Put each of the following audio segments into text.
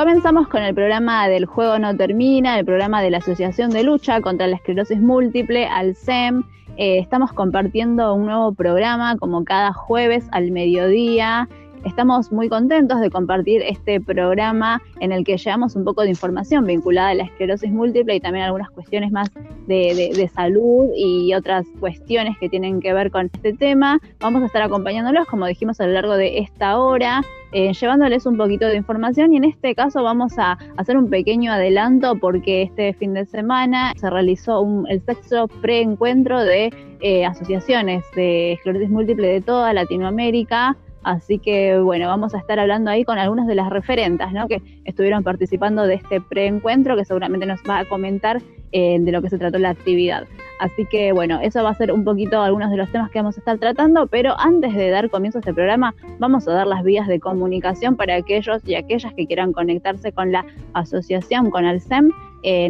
Comenzamos con el programa del Juego No Termina, el programa de la Asociación de Lucha contra la Esclerosis Múltiple, ALSEM. Eh, estamos compartiendo un nuevo programa como cada jueves al mediodía Estamos muy contentos de compartir este programa en el que llevamos un poco de información vinculada a la esclerosis múltiple y también algunas cuestiones más de, salud y otras cuestiones que tienen que ver con este tema. Vamos a estar acompañándolos, como dijimos, a lo largo de esta hora. Eh, llevándoles un poquito de información y en este caso vamos a hacer un pequeño adelanto porque este fin de semana se realizó el sexto preencuentro de eh, asociaciones de esclerosis múltiple de toda Latinoamérica Así que bueno, vamos a estar hablando ahí con algunas de las referentas ¿no? que estuvieron participando de este preencuentro, que seguramente nos va a comentar eh, de lo que se trató la actividad. Así que bueno, eso va a ser un poquito algunos de los temas que vamos a estar tratando, pero antes de dar comienzo a este programa, vamos a dar las vías de comunicación para aquellos y aquellas que quieran conectarse con la asociación, con el SEM.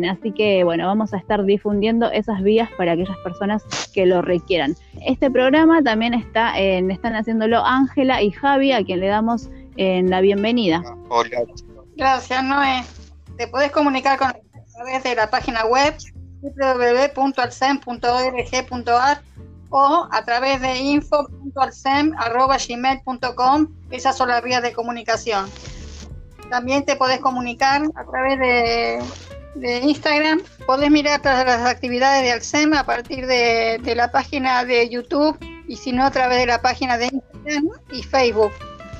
Así que bueno, vamos a estar difundiendo esas vías para aquellas personas que lo requieran. Este programa también está en, están haciéndolo Ángela y Javi, a quien le damos en la bienvenida. Hola. Gracias, Noé. Te puedes comunicar con través de la página web www.alcem.org.ar o a través de info.alcem.gmail.com. Esas son las vías de comunicación. También te podés comunicar a través de, Instagram. Podés mirar todas las actividades de Alcem a partir de, de la página de YouTube y si no a través de la página de Instagram y Facebook.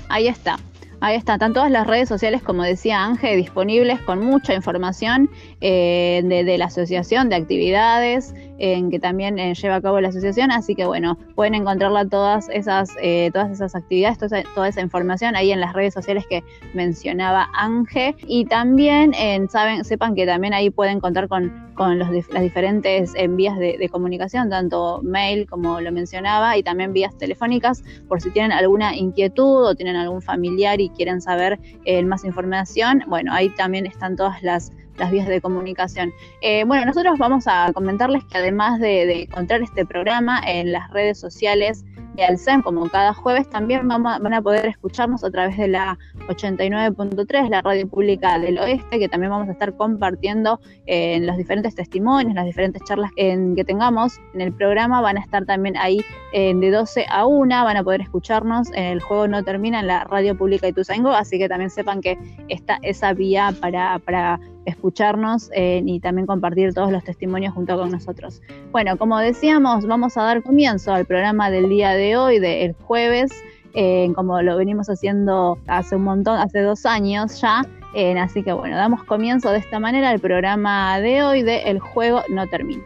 Ahí está. Ahí está, están todas las redes sociales, como decía Ángel, disponibles con mucha información eh, de, la asociación, de actividades en que también eh, lleva a cabo la asociación. Así que bueno, pueden encontrarla todas esas, eh, todas esas actividades, toda esa, información ahí en las redes sociales que mencionaba Ángel. Y también saben, sepan que también ahí pueden contar con con las diferentes vías de, comunicación, tanto mail como lo mencionaba, y también vías telefónicas, por si tienen alguna inquietud o tienen algún familiar y quieren saber más información. Bueno, ahí también están todas las, las vías de comunicación. Eh, bueno, nosotros vamos a comentarles que además de, de encontrar este programa en las redes sociales, y al SEM, como cada jueves, también van a poder escucharnos a través de la 89.3, la radio pública del oeste, que también vamos a estar compartiendo eh, en los diferentes testimonios, las diferentes charlas que tengamos en el programa, van a estar también ahí eh, de 12 a 1, van a poder escucharnos, el juego no termina en la radio pública de Ituzaingó, así que también sepan que está esa vía para escucharnos eh, y también compartir todos los testimonios junto con nosotros. Bueno, como decíamos, vamos a dar comienzo al programa del día de hoy, del jueves, eh, como lo venimos haciendo hace un montón, hace dos años ya. Eh, así que bueno, damos comienzo de esta manera al programa de hoy de El juego no termina.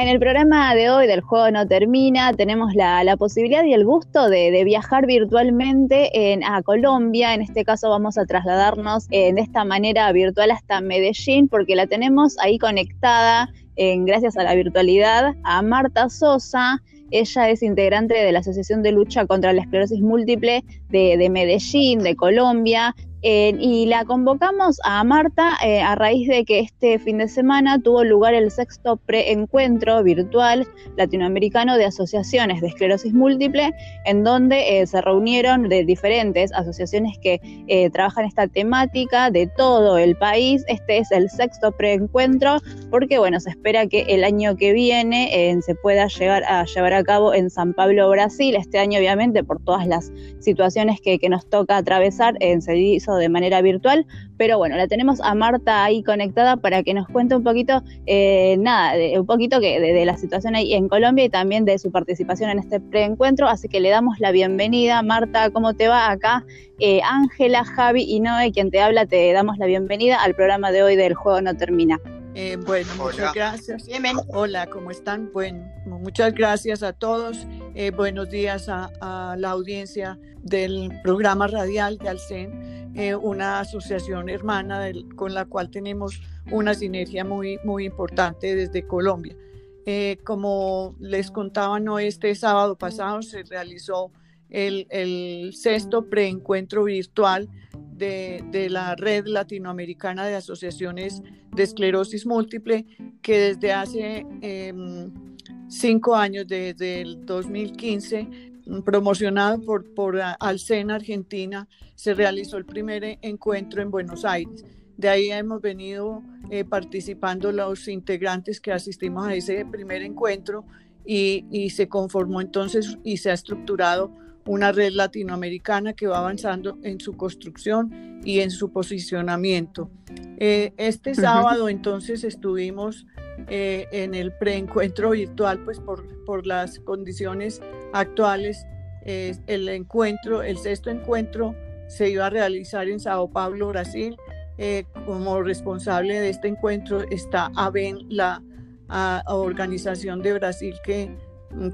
En el programa de hoy del Juego No Termina tenemos la, posibilidad y el gusto de, viajar virtualmente en, a Colombia. En este caso vamos a trasladarnos eh, de esta manera virtual hasta Medellín porque la tenemos ahí conectada gracias a la virtualidad a Marta Sosa. Ella es integrante de la Asociación de Lucha contra la Esclerosis Múltiple de Medellín, de Colombia. Eh, y la convocamos a Marta eh, a raíz de que este fin de semana tuvo lugar el sexto preencuentro virtual latinoamericano de asociaciones de esclerosis múltiple, en donde eh, se reunieron de diferentes asociaciones que trabajan esta temática de todo el país. Este es el sexto preencuentro porque, bueno, se espera que el año que viene se pueda llegar a llevar a cabo en San Pablo, Brasil. Este año, obviamente, por todas las situaciones que, nos toca atravesar, se hizo de manera virtual, pero bueno, la tenemos a Marta ahí conectada para que nos cuente un poquito, eh, nada, un poquito que, de, la situación ahí en Colombia y también de su participación en este preencuentro, así que le damos la bienvenida. Marta, ¿cómo te va acá? Eh, Ángela, Javi y Noé, quien te habla, te damos la bienvenida al programa de hoy del Juego No Termina. Eh, bueno, muchas gracias. Hola, ¿cómo están? Bueno, muchas gracias a todos. buenos días a, la audiencia del programa radial de Alcen. Eh, una asociación hermana con la cual tenemos una sinergia muy, muy importante desde Colombia. Eh, como les contaba, no este sábado pasado se realizó el, el sexto preencuentro virtual de, la Red Latinoamericana de Asociaciones de Esclerosis Múltiple, que desde hace em, cinco años, desde el 2015, promocionado por, por Alcena Argentina, se realizó el primer encuentro en Buenos Aires. De ahí hemos venido eh, participando los integrantes que asistimos a ese primer encuentro y, y, se conformó entonces y se ha estructurado una red latinoamericana que va avanzando en su construcción y en su posicionamiento. Eh, este sábado entonces estuvimos eh, en el preencuentro virtual, pues por, por las condiciones actuales, el encuentro, el sexto encuentro se iba a realizar en Sao Paulo, Brasil. Eh, como responsable de este encuentro está ABEN, la organización de Brasil que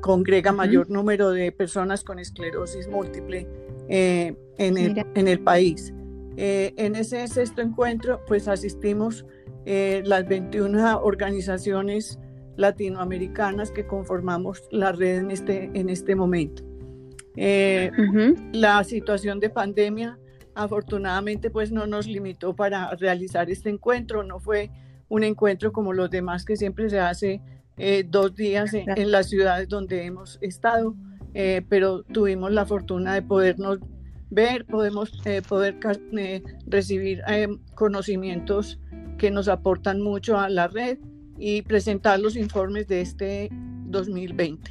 congrega mayor número de personas con esclerosis múltiple eh, en, el, en, el, país. en ese sexto encuentro, pues asistimos las 21 organizaciones latinoamericanas que conformamos la red en este, en este momento. Eh, la situación de pandemia afortunadamente pues no nos limitó para realizar este encuentro, no fue un encuentro como los demás que siempre se hace eh, dos días en, las ciudades donde hemos estado, eh, pero tuvimos la fortuna de podernos ver, podemos poder recibir conocimientos que nos aportan mucho a la red y presentar los informes de este 2020.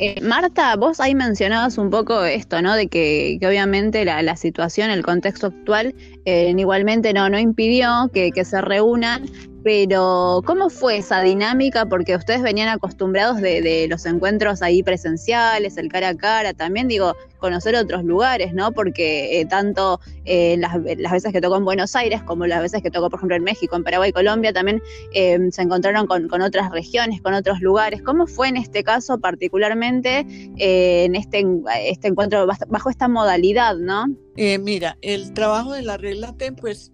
Eh, Marta, vos ahí mencionabas un poco esto, ¿no? De que, obviamente la, situación, el contexto actual, eh, igualmente no, no impidió que, que se reúnan pero, ¿cómo fue esa dinámica? Porque ustedes venían acostumbrados de, los encuentros ahí presenciales, el cara a cara, también digo, conocer otros lugares, ¿no? Porque eh, tanto eh, las, veces que tocó en Buenos Aires como las veces que tocó, por ejemplo, en México, en Paraguay, Colombia, también em, se encontraron con, otras regiones, con otros lugares. ¿Cómo fue en este caso particularmente, eh, en este, este encuentro, bajo esta modalidad, ¿no? mira, el trabajo de la regla TEM, pues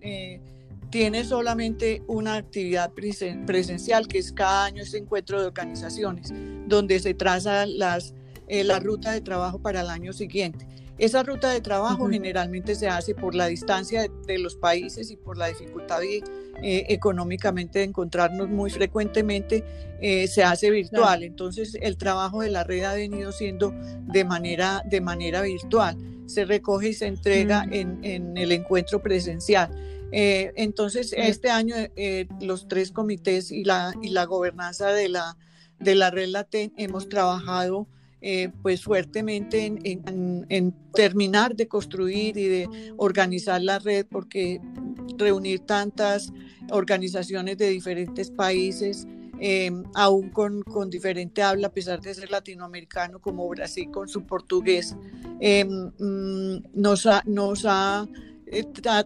tiene solamente una actividad presencial, que es cada año este encuentro de organizaciones, donde se traza las, eh, la ruta de trabajo para el año siguiente. Esa ruta de trabajo generalmente se hace por la distancia de, los países y por la dificultad eh, económicamente de encontrarnos muy frecuentemente, eh, se hace virtual. Entonces el trabajo de la red ha venido siendo de manera, de manera virtual. Se recoge y se entrega en, en el encuentro presencial. Eh, entonces, este año eh, los tres comités y la, y la gobernanza de la, de la red LATEN hemos trabajado eh, pues fuertemente en, en, terminar de construir y de organizar la red porque reunir tantas organizaciones de diferentes países, aún con, con, diferente habla, a pesar de ser latinoamericano como Brasil con su portugués, mm, nos nos ha eh,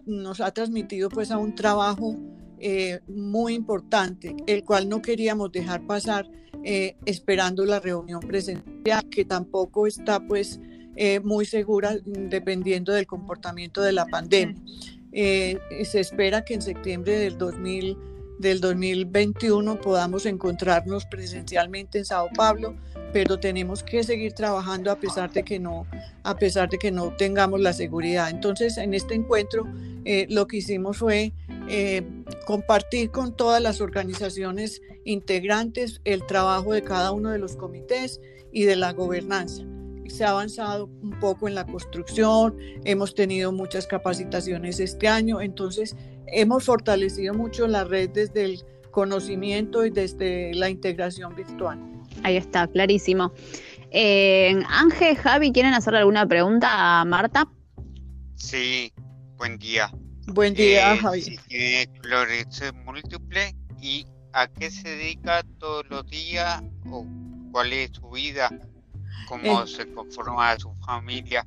nos ha transmitido pues a un trabajo eh, muy importante, el cual no queríamos dejar pasar eh, esperando la reunión presencial, que tampoco está pues muy segura dependiendo del comportamiento de la pandemia. se espera que en septiembre del 2000 del 2021 podamos encontrarnos presencialmente en Sao Paulo pero tenemos que seguir trabajando a pesar de que no, a pesar de que no tengamos la seguridad. Entonces, en este encuentro, eh, lo que hicimos fue eh, compartir con todas las organizaciones integrantes el trabajo de cada uno de los comités y de la gobernanza. Se ha avanzado un poco en la construcción, hemos tenido muchas capacitaciones este año, entonces hemos fortalecido mucho la red desde el conocimiento y desde la integración virtual. Ahí está, clarísimo. Eh, Ángel, Javi, ¿quieren hacerle alguna pregunta a Marta? Sí, buen día. Buen día, eh, Javi. Si tiene esclerosis múltiple y a qué se dedica todos los días o cuál es su vida, cómo eh. se conforma su familia.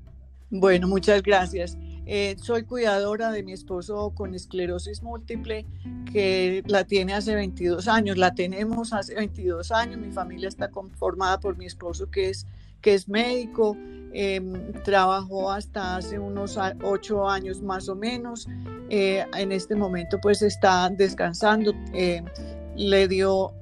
Bueno, muchas gracias. Eh, soy cuidadora de mi esposo con esclerosis múltiple, que la tiene hace 22 años. La tenemos hace 22 años. Mi familia está conformada por mi esposo, que es, que es médico. Em, trabajó hasta hace unos 8 años más o menos. Eh, en este momento pues está descansando. Eh, le dio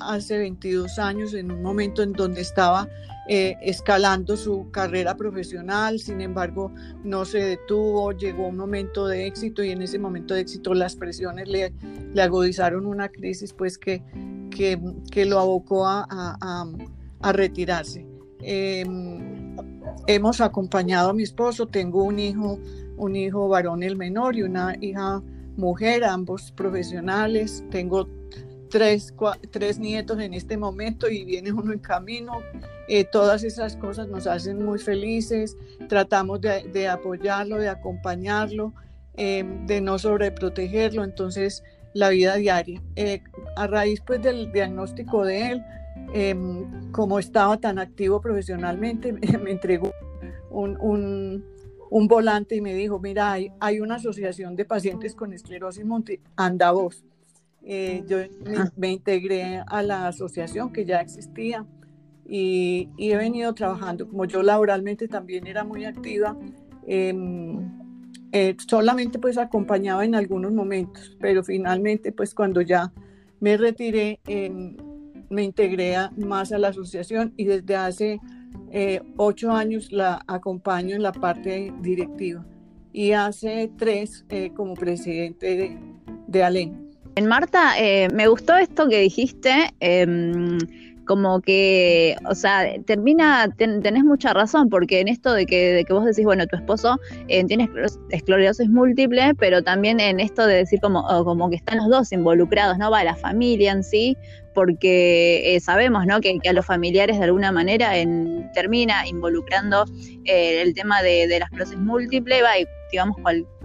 hace 22 años en un momento en donde estaba eh, escalando su carrera profesional, sin embargo no se detuvo, llegó un momento de éxito y en ese momento de éxito las presiones le, agudizaron una crisis pues que, que, lo abocó a retirarse. Em, hemos acompañado a mi esposo, tengo un hijo, un hijo varón el menor y una hija mujer, ambos profesionales, tengo tres, tres nietos en este momento y viene uno en camino. Eh, todas esas cosas nos hacen muy felices, tratamos de, apoyarlo, de acompañarlo, em, de no sobreprotegerlo, entonces la vida diaria. Eh, a raíz pues del diagnóstico de él, Em, como estaba tan activo profesionalmente, me entregó un, volante y me dijo, mira, hay, una asociación de pacientes con esclerosis múltiple, anda vos. Eh, yo me, integré a la asociación que ya existía y, he venido trabajando, como yo laboralmente también era muy activa, em, eh, solamente pues acompañaba en algunos momentos, pero finalmente pues cuando ya me retiré, em, me integré más a la asociación y desde hace eh, ocho años la acompaño en la parte directiva. Y hace tres eh, como presidente de, de ALEN. En Marta, eh, me gustó esto que dijiste em, como que, o sea, termina, tenés mucha razón, porque en esto de que, de que vos decís, bueno, tu esposo eh, tiene esclerosis múltiple, pero también en esto de decir como, como que están los dos involucrados, ¿no? Va la familia en sí, porque eh, sabemos, ¿no? Que, a los familiares de alguna manera en, termina involucrando eh, el tema de, de, la esclerosis múltiple, va, y digamos,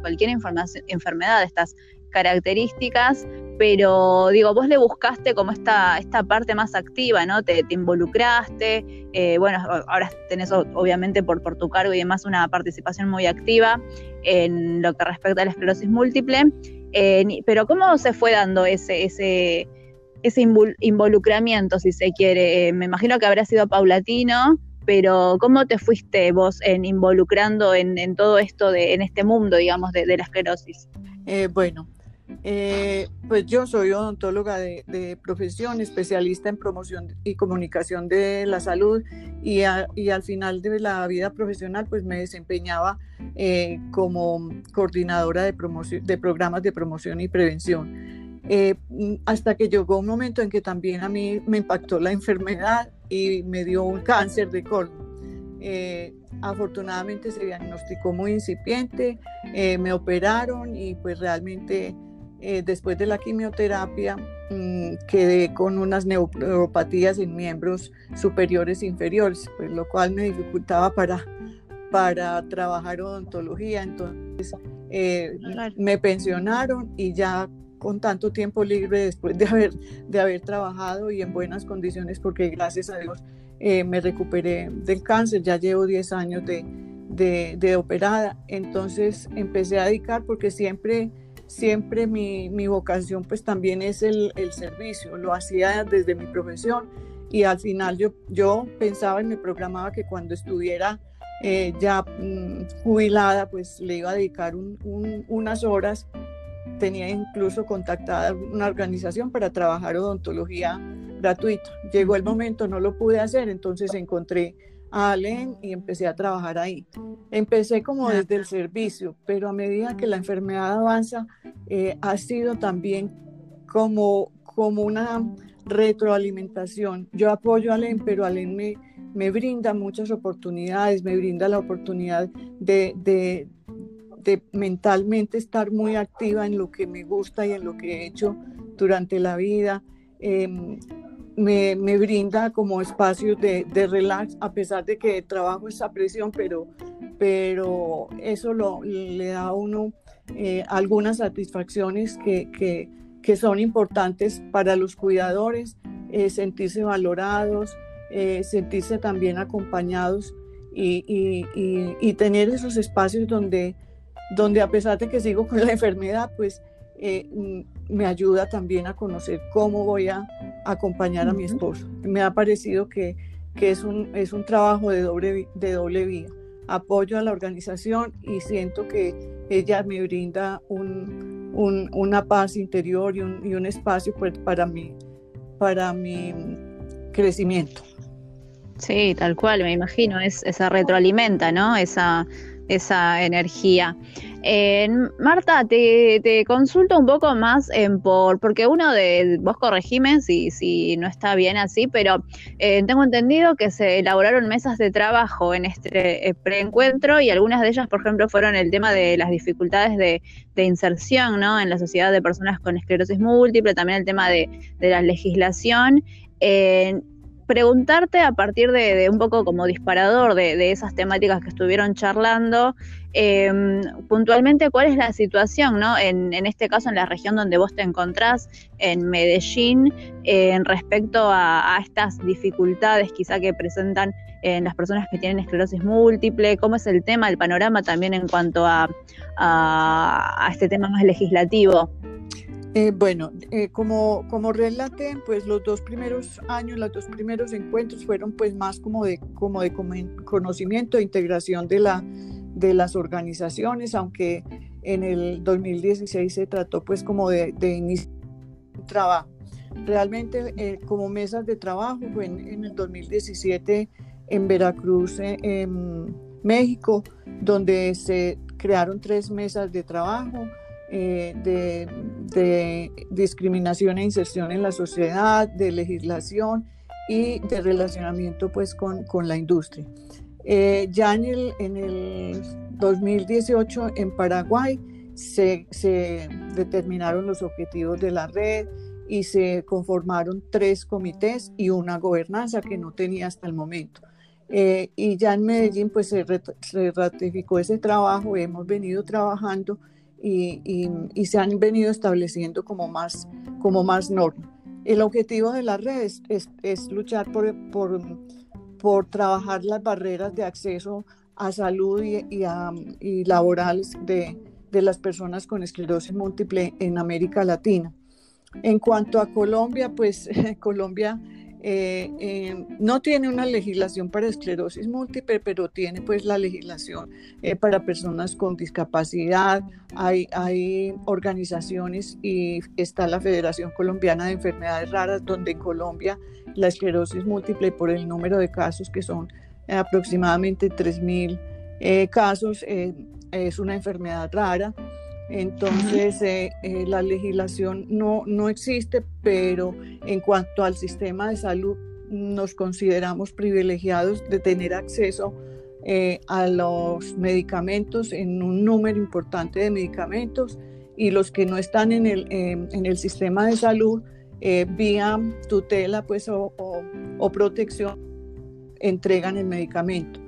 cualquier enfermedad de estas características, pero digo, vos le buscaste como esta, esta parte más activa, ¿no? Te, involucraste, eh, bueno, ahora tenés obviamente por, por tu cargo y demás una participación muy activa en lo que respecta a la esclerosis múltiple, eh, pero ¿cómo se fue dando ese, ese, ese involucramiento, si se quiere? Eh, me imagino que habrá sido paulatino, pero ¿cómo te fuiste vos en involucrando en, todo esto, de, en este mundo, digamos, de, de la esclerosis? bueno, eh, pues yo soy odontóloga de, profesión, especialista en promoción y comunicación de la salud y, al final de la vida profesional pues me desempeñaba eh, como coordinadora de, de programas de promoción y prevención. Eh, hasta que llegó un momento en que también a mí me impactó la enfermedad y me dio un cáncer de colon. afortunadamente se diagnosticó muy incipiente, me operaron y pues realmente eh, después de la quimioterapia mm, quedé con unas neuropatías en miembros superiores e inferiores, pues, lo cual me dificultaba para, para trabajar odontología. Entonces eh, me pensionaron y ya con tanto tiempo libre después de haber, de haber trabajado y en buenas condiciones, porque gracias a Dios eh, me recuperé del cáncer, ya llevo 10 años de, de, de operada, entonces empecé a dedicar porque siempre siempre mi, mi vocación pues también es el, el, servicio, lo hacía desde mi profesión y al final yo, yo pensaba y me programaba que cuando estuviera eh, ya mm, jubilada pues le iba a dedicar unas horas, tenía incluso contactada una organización para trabajar odontología gratuita. Llegó el momento, no lo pude hacer, entonces encontré a Allen y empecé a trabajar ahí. Empecé como desde el servicio, pero a medida que la enfermedad avanza, eh, ha sido también como, como una retroalimentación. Yo apoyo a Allen, pero Allen me, me brinda muchas oportunidades, me brinda la oportunidad de, de, de mentalmente estar muy activa en lo que me gusta y en lo que he hecho durante la vida. Em, me, me, brinda como espacios de, de, relax, a pesar de que trabajo esa presión, pero, pero eso lo, le da a uno eh, algunas satisfacciones que, que, que, son importantes para los cuidadores, eh, sentirse valorados, eh, sentirse también acompañados y, y, y, tener esos espacios donde, donde a pesar de que sigo con la enfermedad, pues me ayuda también a conocer cómo voy a acompañar a mi esposo. Me ha parecido que, que es, un, es un trabajo de doble, de doble vía. Apoyo a la organización y siento que ella me brinda un, un, una paz interior y un, y un espacio pues, para, mi, para mi crecimiento. Sí, tal cual, me imagino, es, esa retroalimenta, ¿no? Esa, esa energía. Marta, te, consulto un poco más en por, porque uno de, vos corregime si, si no está bien así, pero eh, tengo entendido que se elaboraron mesas de trabajo en este eh, preencuentro y algunas de ellas, por ejemplo, fueron el tema de las dificultades de, inserción ¿no? en la sociedad de personas con esclerosis múltiple, también el tema de, la legislación. Eh, preguntarte a partir de, un poco como disparador de, esas temáticas que estuvieron charlando, em, puntualmente cuál es la situación, ¿no? En, este caso en la región donde vos te encontrás, en Medellín, en respecto a, estas dificultades quizá que presentan en las personas que tienen esclerosis múltiple, cómo es el tema, el panorama también en cuanto a, a este tema más legislativo. Eh, bueno, eh, como, como relaté, pues los dos primeros años, los dos primeros encuentros fueron pues más como de, como de conocimiento e integración de, la, de las organizaciones, aunque en el 2016 se trató pues como de, de iniciar un trabajo. Realmente eh, como mesas de trabajo fue en, el 2017 en Veracruz, en México, donde se crearon tres mesas de trabajo eh, de, discriminación e inserción en la sociedad, de legislación y de relacionamiento pues con, con la industria. Eh, ya en el, en el 2018 en Paraguay se, se, determinaron los objetivos de la red y se conformaron tres comités y una gobernanza que no tenía hasta el momento. Eh, y ya en Medellín pues se, se ratificó ese trabajo, hemos venido trabajando y, se han venido estableciendo como más, como más normas. El objetivo de la red es, luchar por, por, por, trabajar las barreras de acceso a salud y, y, laborales de, de las personas con esclerosis múltiple en América Latina. En cuanto a Colombia, pues Colombia eh, eh, no tiene una legislación para esclerosis múltiple, pero tiene pues la legislación eh, para personas con discapacidad. Hay, hay organizaciones y está la Federación Colombiana de Enfermedades Raras, donde en Colombia la esclerosis múltiple, por el número de casos que son aproximadamente 3.000 casos, es una enfermedad rara. Entonces, eh, eh, la legislación no, no existe, pero en cuanto al sistema de salud, nos consideramos privilegiados de tener acceso eh, a los medicamentos en un número importante de medicamentos y los que no están en el, en el sistema de salud vía tutela pues, o, o protección entregan el medicamento.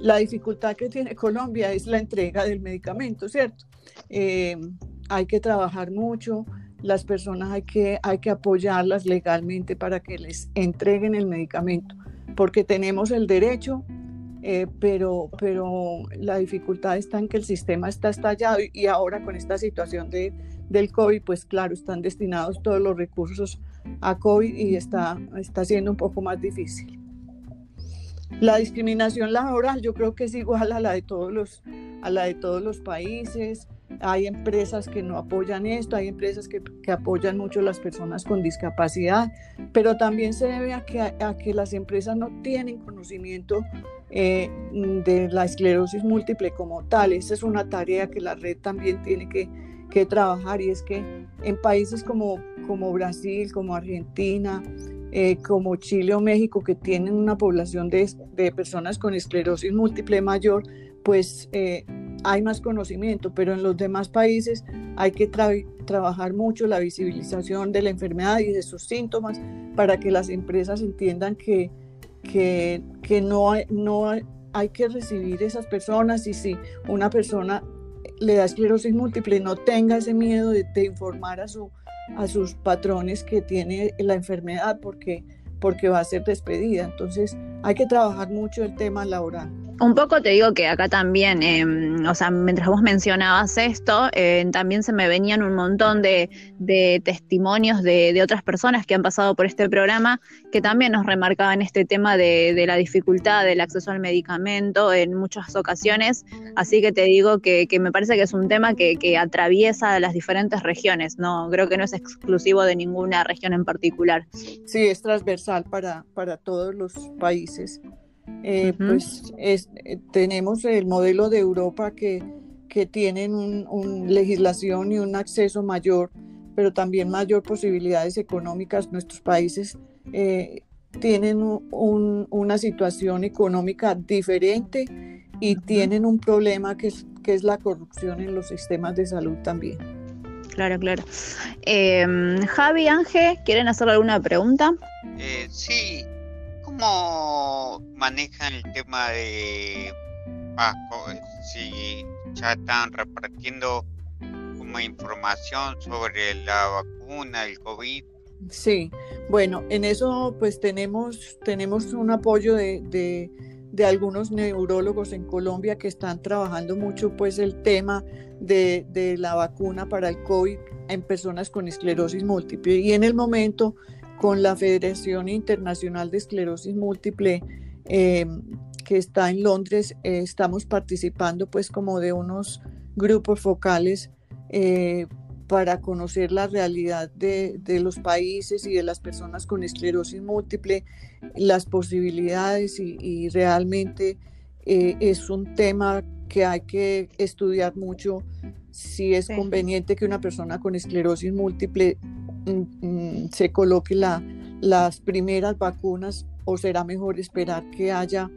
La dificultad que tiene Colombia es la entrega del medicamento, ¿cierto? Eh, hay que trabajar mucho, las personas hay que, hay que apoyarlas legalmente para que les entreguen el medicamento, porque tenemos el derecho, eh, pero, pero la dificultad está en que el sistema está estallado y, ahora con esta situación de, del COVID, pues claro, están destinados todos los recursos a COVID y está, está siendo un poco más difícil. La discriminación laboral yo creo que es igual a la de todos los, a la de todos los países hay empresas que no apoyan esto, hay empresas que, que, apoyan mucho a las personas con discapacidad, pero también se debe a que, a que las empresas no tienen conocimiento eh, de la esclerosis múltiple como tal. Esa es una tarea que la red también tiene que, que trabajar y es que en países como, como Brasil, como Argentina, eh, como Chile o México, que tienen una población de, de personas con esclerosis múltiple mayor, pues eh, hay más conocimiento, pero en los demás países hay que trabajar mucho la visibilización de la enfermedad y de sus síntomas para que las empresas entiendan que, que, que no, hay, no hay, que recibir esas personas y si una persona le da esclerosis múltiple, no tenga ese miedo de, de informar a, su, a sus patrones que tiene la enfermedad porque, porque va a ser despedida. Entonces hay que trabajar mucho el tema laboral. Un poco te digo que acá también, em, o sea, mientras vos mencionabas esto, eh, también se me venían un montón de, testimonios de, otras personas que han pasado por este programa que también nos remarcaban este tema de, la dificultad del acceso al medicamento en muchas ocasiones. Así que te digo que, me parece que es un tema que, que, atraviesa las diferentes regiones, no creo que no es exclusivo de ninguna región en particular. Sí, es transversal para, para todos los países. Eh, pues es, eh, tenemos el modelo de Europa que, que tienen una legislación y un acceso mayor, pero también mayor posibilidades económicas. Nuestros países eh, tienen una situación económica diferente y tienen un problema que es, que es la corrupción en los sistemas de salud también. Claro, claro. Em, Javi, Ángel, ¿quieren hacer alguna pregunta? Eh, sí, ¿cómo manejan el tema de Pasco? Si ya están repartiendo como información sobre la vacuna, el COVID. Sí, bueno, en eso pues tenemos, tenemos un apoyo de de algunos neurólogos en Colombia que están trabajando mucho pues el tema de, la vacuna para el COVID en personas con esclerosis múltiple. Y en el momento con la Federación Internacional de Esclerosis Múltiple em, que está en Londres, eh, estamos participando pues como de unos grupos focales eh, para conocer la realidad de, los países y de las personas con esclerosis múltiple, las posibilidades y, realmente eh, es un tema que hay que estudiar mucho. Si es conveniente que una persona con esclerosis múltiple se coloque la, las primeras vacunas o será mejor esperar que haya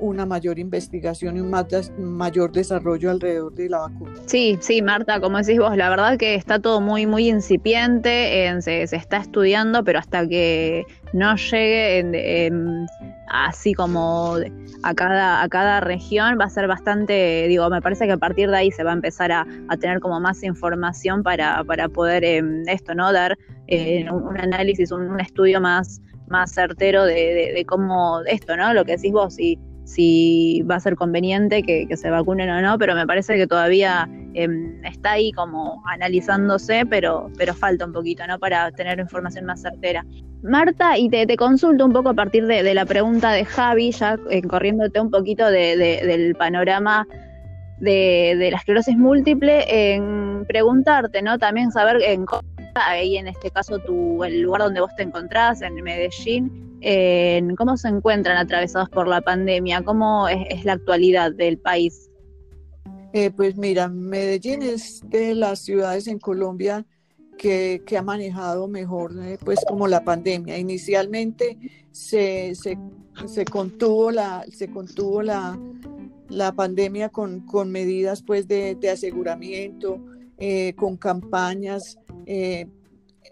una mayor investigación y un mayor desarrollo alrededor de la vacuna. Sí, sí, Marta, como decís vos, la verdad que está todo muy, muy incipiente, se, está estudiando, pero hasta que no llegue así como a cada, a cada región va a ser bastante, digo, me parece que a partir de ahí se va a empezar a, tener como más información para, para poder em, esto, ¿no? Dar eh, un, análisis, un, estudio más más certero de, de, cómo esto, ¿no? Lo que decís vos, y si va a ser conveniente que, se vacunen o no, pero me parece que todavía em, está ahí como analizándose, pero, pero falta un poquito, ¿no? Para tener información más certera. Marta, y te, consulto un poco a partir de, la pregunta de Javi, ya eh, corriéndote un poquito del panorama de, la esclerosis múltiple, en preguntarte, ¿no? También saber en ahí en este caso tu, el lugar donde vos te encontrás, en Medellín, cómo se encuentran atravesados por la pandemia, cómo es, la actualidad del país. Eh, pues mira, Medellín es de las ciudades en Colombia que, ha manejado mejor eh, pues como la pandemia. Inicialmente se, contuvo la, se contuvo la, la pandemia con, medidas pues de, aseguramiento, eh, con campañas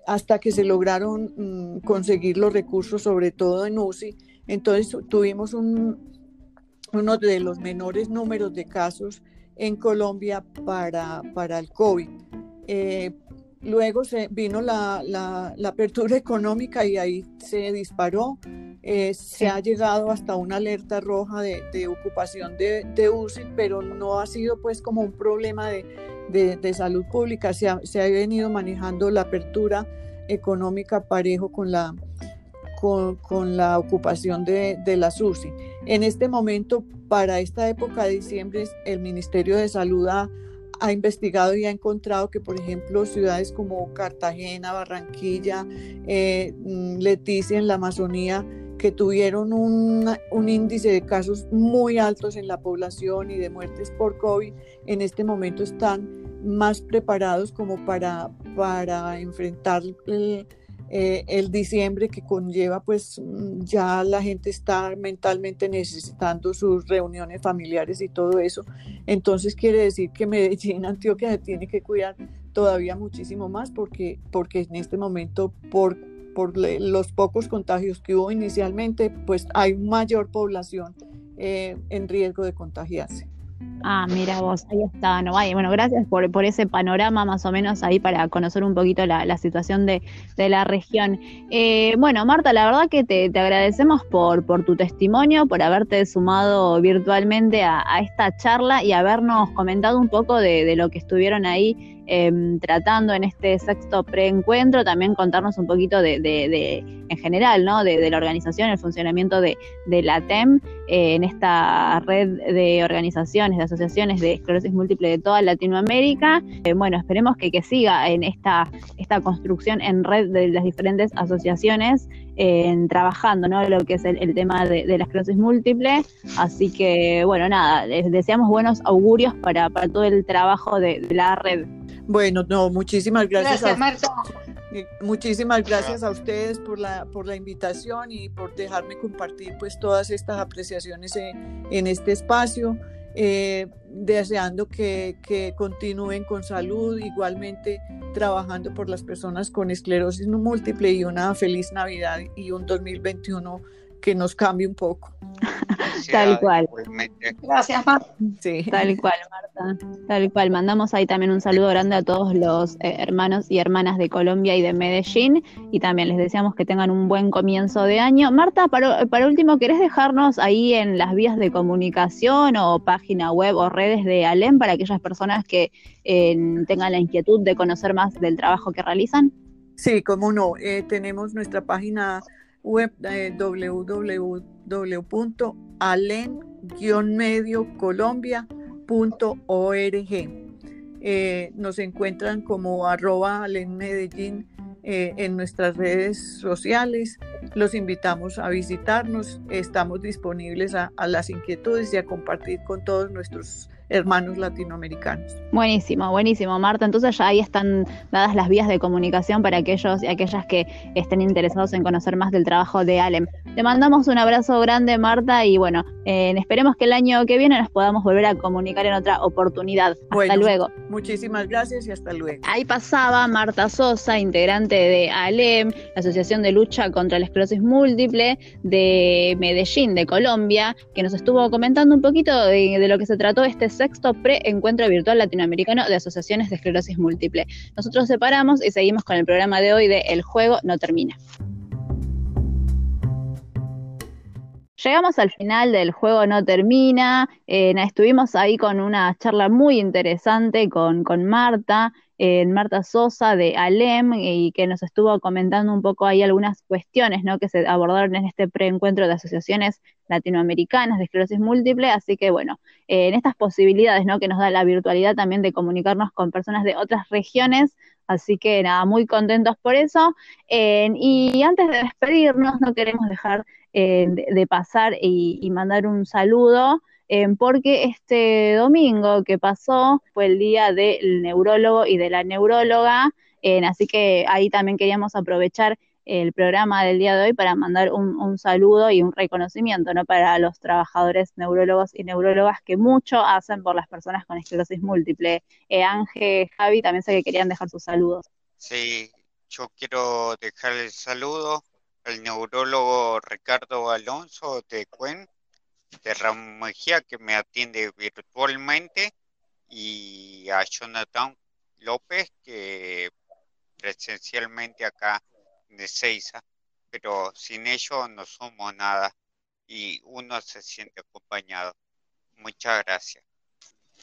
hasta que se lograron mm, conseguir los recursos, sobre todo en UCI. Entonces tuvimos uno de los menores números de casos en Colombia para, para el COVID. Eh, luego se vino la, la, apertura económica y ahí se disparó. Eh, se ha llegado hasta una alerta roja de, de ocupación de, de, UCI, pero no ha sido pues como un problema de, de, salud pública. Se ha, se ha, venido manejando la apertura económica parejo con la, con, con la ocupación de, de la SUSI. En este momento, para esta época de diciembre, el Ministerio de Salud ha, ha investigado y ha encontrado que, por ejemplo, ciudades como Cartagena, Barranquilla, eh, mm, Leticia en la Amazonía, que tuvieron un, un, índice de casos muy altos en la población y de muertes por COVID, en este momento están más preparados como para, para enfrentar el, eh, el, diciembre que conlleva pues mm, ya la gente está mentalmente necesitando sus reuniones familiares y todo eso. Entonces quiere decir que Medellín, Antioquia se tiene que cuidar todavía muchísimo más porque, porque en este momento por, por los pocos contagios que hubo inicialmente pues hay mayor población eh, en riesgo de contagiarse. Ah, mira vos, ahí está. No, bueno, gracias por, por, ese panorama más o menos ahí para conocer un poquito la, situación de, la región. Eh, bueno, Marta, la verdad que te, agradecemos por, por tu testimonio, por haberte sumado virtualmente a, esta charla y habernos comentado un poco de, lo que estuvieron ahí em, tratando en este sexto preencuentro, también contarnos un poquito de, en general, ¿no? De, la organización, el funcionamiento de, la TEM eh, en esta red de organizaciones, de asociaciones de esclerosis múltiple de toda Latinoamérica. Eh, bueno, esperemos que, que siga en esta, esta construcción en red de las diferentes asociaciones en trabajando ¿no? lo que es el, tema de, la esclerosis múltiple. Así que, bueno, nada, les deseamos buenos augurios para, para todo el trabajo de, la red. Bueno, no, muchísimas gracias. Gracias, Muchísimas gracias a ustedes por la, por la invitación y por dejarme compartir pues todas estas apreciaciones en, en este espacio. Eh, deseando que, que, continúen con salud, igualmente trabajando por las personas con esclerosis múltiple y una feliz Navidad y un 2021 que nos cambie un poco. Tal cual. Gracias, Marta. Sí. Tal cual, Marta. Tal cual. Mandamos ahí también un saludo grande a todos los eh, hermanos y hermanas de Colombia y de Medellín. Y también les deseamos que tengan un buen comienzo de año. Marta, para, para último, ¿querés dejarnos ahí en las vías de comunicación o página web o redes de ALEM para aquellas personas que eh, tengan la inquietud de conocer más del trabajo que realizan? Sí, como no. Eh, tenemos nuestra página web eh, www.alen-mediocolombia.org. Eh, nos encuentran como arroba eh, en nuestras redes sociales. Los invitamos a visitarnos. Estamos disponibles a, a las inquietudes y a compartir con todos nuestros hermanos latinoamericanos. Buenísimo, buenísimo, Marta. Entonces ya ahí están dadas las vías de comunicación para aquellos y aquellas que estén interesados en conocer más del trabajo de Alem. Te mandamos un abrazo grande, Marta, y bueno, eh, esperemos que el año que viene nos podamos volver a comunicar en otra oportunidad. Hasta luego. Muchísimas gracias y hasta luego. Ahí pasaba Marta Sosa, integrante de ALEM, la Asociación de Lucha contra la Esclerosis Múltiple de Medellín, de Colombia, que nos estuvo comentando un poquito de, de lo que se trató este sexto pre-encuentro virtual latinoamericano de asociaciones de esclerosis múltiple. Nosotros separamos y seguimos con el programa de hoy de El juego no termina. Llegamos al final del juego no termina, eh, estuvimos ahí con una charla muy interesante con, con Marta, en Marta Sosa de Alem y que nos estuvo comentando un poco ahí algunas cuestiones ¿no? que se abordaron en este preencuentro de asociaciones latinoamericanas de esclerosis múltiple, así que bueno, en estas posibilidades ¿no? que nos da la virtualidad también de comunicarnos con personas de otras regiones, así que nada, muy contentos por eso. y antes de despedirnos, no queremos dejar eh, de, pasar y mandar un saludo porque este domingo que pasó fue el día del neurólogo y de la neuróloga, así que ahí también queríamos aprovechar el programa del día de hoy para mandar un, saludo y un reconocimiento ¿no? para los trabajadores neurólogos y neurólogas que mucho hacen por las personas con esclerosis múltiple. Eh, Ángel, Javi, también sé que querían dejar sus saludos. Sí, yo quiero dejar el saludo al neurólogo Ricardo Alonso de Cuen, de Ramón Mejía que me atiende virtualmente y a Jonathan López que presencialmente acá de Seiza, pero sin ello no somos nada y uno se siente acompañado. Muchas gracias.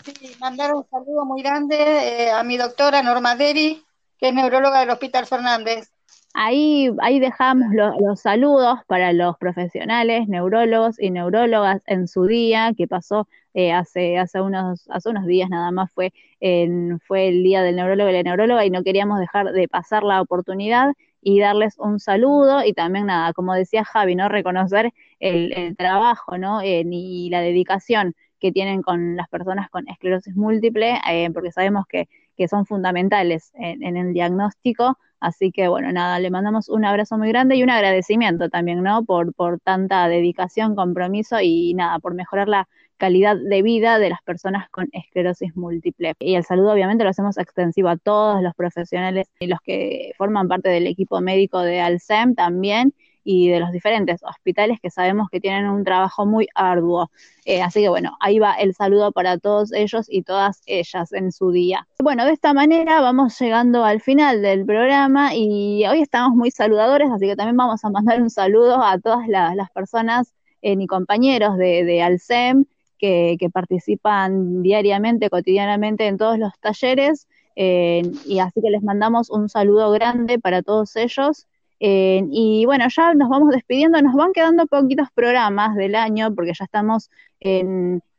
Sí, mandar un saludo muy grande eh, a mi doctora Norma Deri, que es neuróloga del Hospital Fernández. Ahí, ahí dejamos los saludos para los profesionales, neurólogos y neurólogas en su día, que pasó eh, hace, hace, unos, hace unos días nada más, fue, en, fue el día del neurólogo y la neuróloga, y no queríamos dejar de pasar la oportunidad y darles un saludo y también nada, como decía Javi, ¿no? Reconocer el, trabajo, ¿no? y la dedicación que tienen con las personas con esclerosis múltiple, eh, porque sabemos que, que son fundamentales en, en el diagnóstico Así que bueno, nada, le mandamos un abrazo muy grande y un agradecimiento también, ¿no? Por, por tanta dedicación, compromiso y nada, por mejorar la calidad de vida de las personas con esclerosis múltiple. Y el saludo obviamente lo hacemos extensivo a todos los profesionales y los que forman parte del equipo médico de Alcem también y de los diferentes hospitales que sabemos que tienen un trabajo muy arduo. Eh, así que bueno, ahí va el saludo para todos ellos y todas ellas en su día. Bueno, de esta manera vamos llegando al final del programa y hoy estamos muy saludadores, así que también vamos a mandar un saludo a todas las personas eh, y compañeros de, de Alcem que, que participan diariamente, cotidianamente en todos los talleres y así que les mandamos un saludo grande para todos ellos. Y bueno, ya nos vamos despidiendo, nos van quedando poquitos programas del año porque ya estamos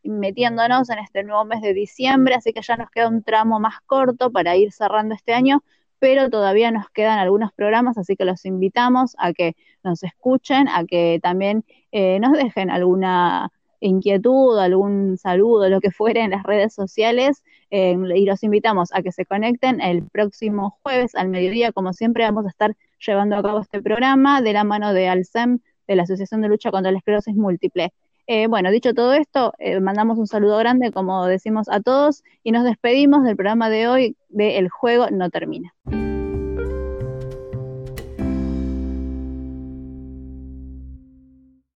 metiéndonos en este nuevo mes de diciembre, así que ya nos queda un tramo más corto para ir cerrando este año, pero todavía nos quedan algunos programas, así que los invitamos a que nos escuchen, a que también eh, nos dejen alguna inquietud, algún saludo, lo que fuere en las redes sociales, eh, y los invitamos a que se conecten el próximo jueves al mediodía, como siempre vamos a estar llevando a cabo este programa de la mano de Alcem, de la Asociación de Lucha contra la Esclerosis Múltiple. Eh, bueno, dicho todo esto, mandamos un saludo grande, como decimos a todos, y nos despedimos del programa de hoy de El Juego No Termina.